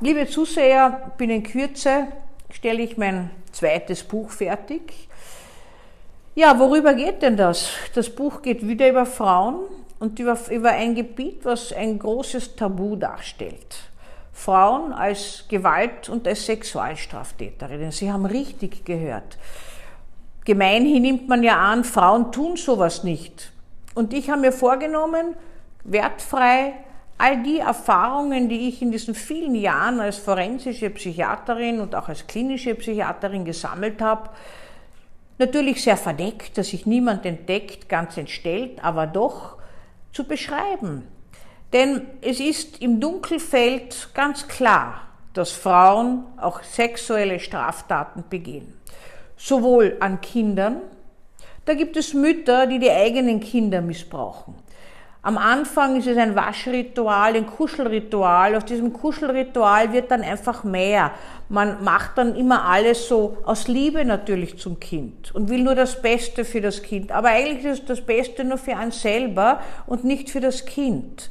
liebe Zuseher, binnen Kürze stelle ich mein zweites Buch fertig. Ja, worüber geht denn das? Das Buch geht wieder über Frauen und über, über ein Gebiet, was ein großes Tabu darstellt. Frauen als Gewalt- und als Sexualstraftäterinnen. Sie haben richtig gehört. Gemeinhin nimmt man ja an, Frauen tun sowas nicht. Und ich habe mir vorgenommen, wertfrei all die Erfahrungen, die ich in diesen vielen Jahren als forensische Psychiaterin und auch als klinische Psychiaterin gesammelt habe, natürlich sehr verdeckt, dass sich niemand entdeckt, ganz entstellt, aber doch zu beschreiben. Denn es ist im Dunkelfeld ganz klar, dass Frauen auch sexuelle Straftaten begehen. Sowohl an Kindern, da gibt es Mütter, die die eigenen Kinder missbrauchen. Am Anfang ist es ein Waschritual, ein Kuschelritual. Aus diesem Kuschelritual wird dann einfach mehr. Man macht dann immer alles so aus Liebe natürlich zum Kind und will nur das Beste für das Kind. Aber eigentlich ist es das Beste nur für einen selber und nicht für das Kind.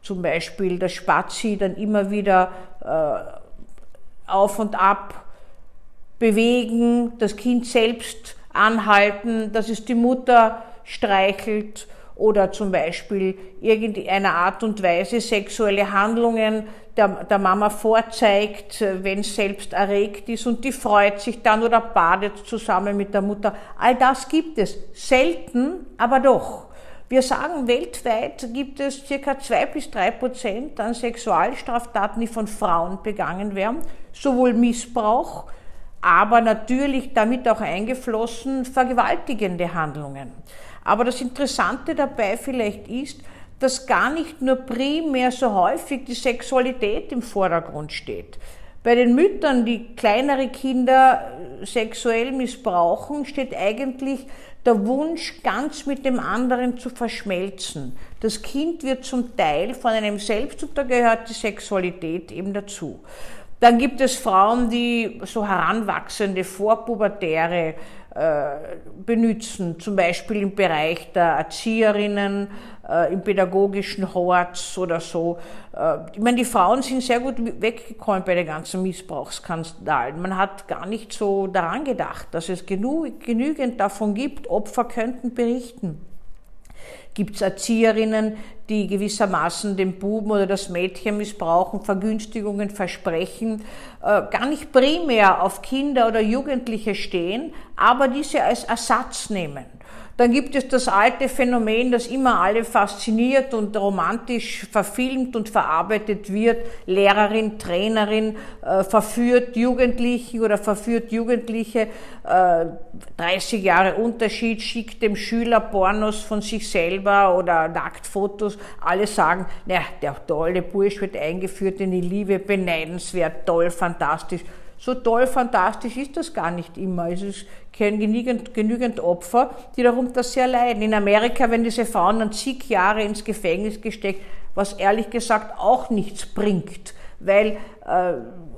Zum Beispiel das Spazi dann immer wieder äh, auf und ab bewegen, das Kind selbst anhalten, dass es die Mutter streichelt oder zum Beispiel irgendeiner Art und Weise sexuelle Handlungen der, der Mama vorzeigt, wenn es selbst erregt ist und die freut sich dann oder badet zusammen mit der Mutter. All das gibt es. Selten, aber doch. Wir sagen, weltweit gibt es circa zwei bis drei Prozent an Sexualstraftaten, die von Frauen begangen werden, sowohl Missbrauch, aber natürlich damit auch eingeflossen vergewaltigende Handlungen. Aber das Interessante dabei vielleicht ist, dass gar nicht nur primär so häufig die Sexualität im Vordergrund steht. Bei den Müttern, die kleinere Kinder sexuell missbrauchen, steht eigentlich der Wunsch, ganz mit dem anderen zu verschmelzen. Das Kind wird zum Teil von einem selbst und da gehört die Sexualität eben dazu. Dann gibt es Frauen, die so heranwachsende, vorpubertäre äh, benutzen, zum Beispiel im Bereich der Erzieherinnen, äh, im pädagogischen Horts oder so. Äh, ich meine, die Frauen sind sehr gut weggekommen bei den ganzen Missbrauchskandalen. Man hat gar nicht so daran gedacht, dass es genügend davon gibt. Opfer könnten berichten. Gibt es Erzieherinnen, die gewissermaßen den Buben oder das Mädchen missbrauchen, Vergünstigungen versprechen, äh, gar nicht primär auf Kinder oder Jugendliche stehen, aber diese als Ersatz nehmen. Dann gibt es das alte Phänomen, das immer alle fasziniert und romantisch verfilmt und verarbeitet wird. Lehrerin, Trainerin äh, verführt Jugendliche oder verführt Jugendliche, äh, 30 Jahre Unterschied, schickt dem Schüler Pornos von sich selber oder Nacktfotos. Alle sagen, na, der tolle Bursch wird eingeführt in die Liebe, beneidenswert, toll, fantastisch. So toll, fantastisch ist das gar nicht immer. Es ist genügend, genügend Opfer, die darunter sehr leiden. In Amerika werden diese Frauen dann zig Jahre ins Gefängnis gesteckt, was ehrlich gesagt auch nichts bringt, weil äh,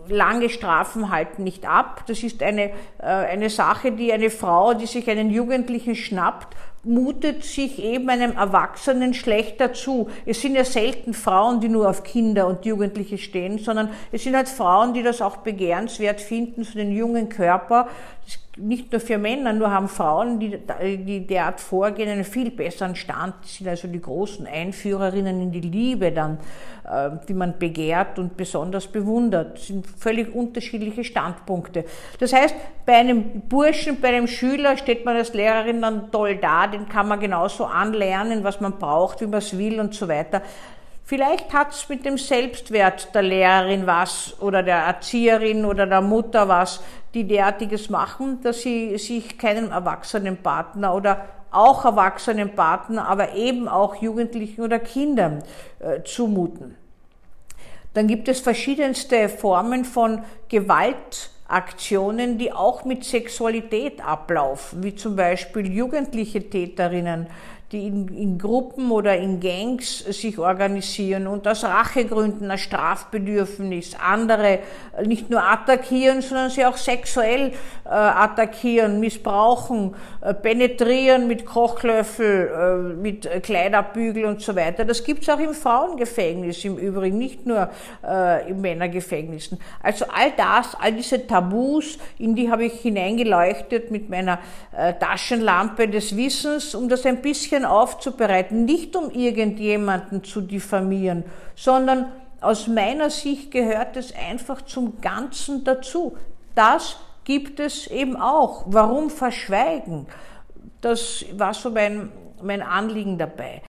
lange Strafen halten nicht ab. Das ist eine, äh, eine Sache, die eine Frau, die sich einen Jugendlichen schnappt, mutet sich eben einem Erwachsenen schlechter zu. Es sind ja selten Frauen, die nur auf Kinder und Jugendliche stehen, sondern es sind halt Frauen, die das auch begehrenswert finden, so den jungen Körper nicht nur für Männer, nur haben Frauen, die, die derart vorgehen, einen viel besseren Stand, sind also die großen Einführerinnen in die Liebe dann, äh, die man begehrt und besonders bewundert. Das sind völlig unterschiedliche Standpunkte. Das heißt, bei einem Burschen, bei einem Schüler steht man als Lehrerin dann toll da, den kann man genauso anlernen, was man braucht, wie man es will und so weiter. Vielleicht hat es mit dem Selbstwert der Lehrerin was oder der Erzieherin oder der Mutter was, die derartiges machen, dass sie sich keinem erwachsenen Partner oder auch erwachsenen Partner, aber eben auch Jugendlichen oder Kindern äh, zumuten. Dann gibt es verschiedenste Formen von Gewaltaktionen, die auch mit Sexualität ablaufen, wie zum Beispiel jugendliche Täterinnen, die in, in Gruppen oder in Gangs sich organisieren und aus Rachegründen, aus Strafbedürfnis andere nicht nur attackieren, sondern sie auch sexuell äh, attackieren, missbrauchen, äh, penetrieren mit Kochlöffel, äh, mit Kleiderbügel und so weiter. Das gibt's auch im Frauengefängnis im Übrigen, nicht nur äh, in Männergefängnissen. Also all das, all diese Tabus, in die habe ich hineingeleuchtet mit meiner äh, Taschenlampe des Wissens, um das ein bisschen aufzubereiten, nicht um irgendjemanden zu diffamieren, sondern aus meiner Sicht gehört es einfach zum Ganzen dazu. Das gibt es eben auch. Warum verschweigen? Das war so mein, mein Anliegen dabei.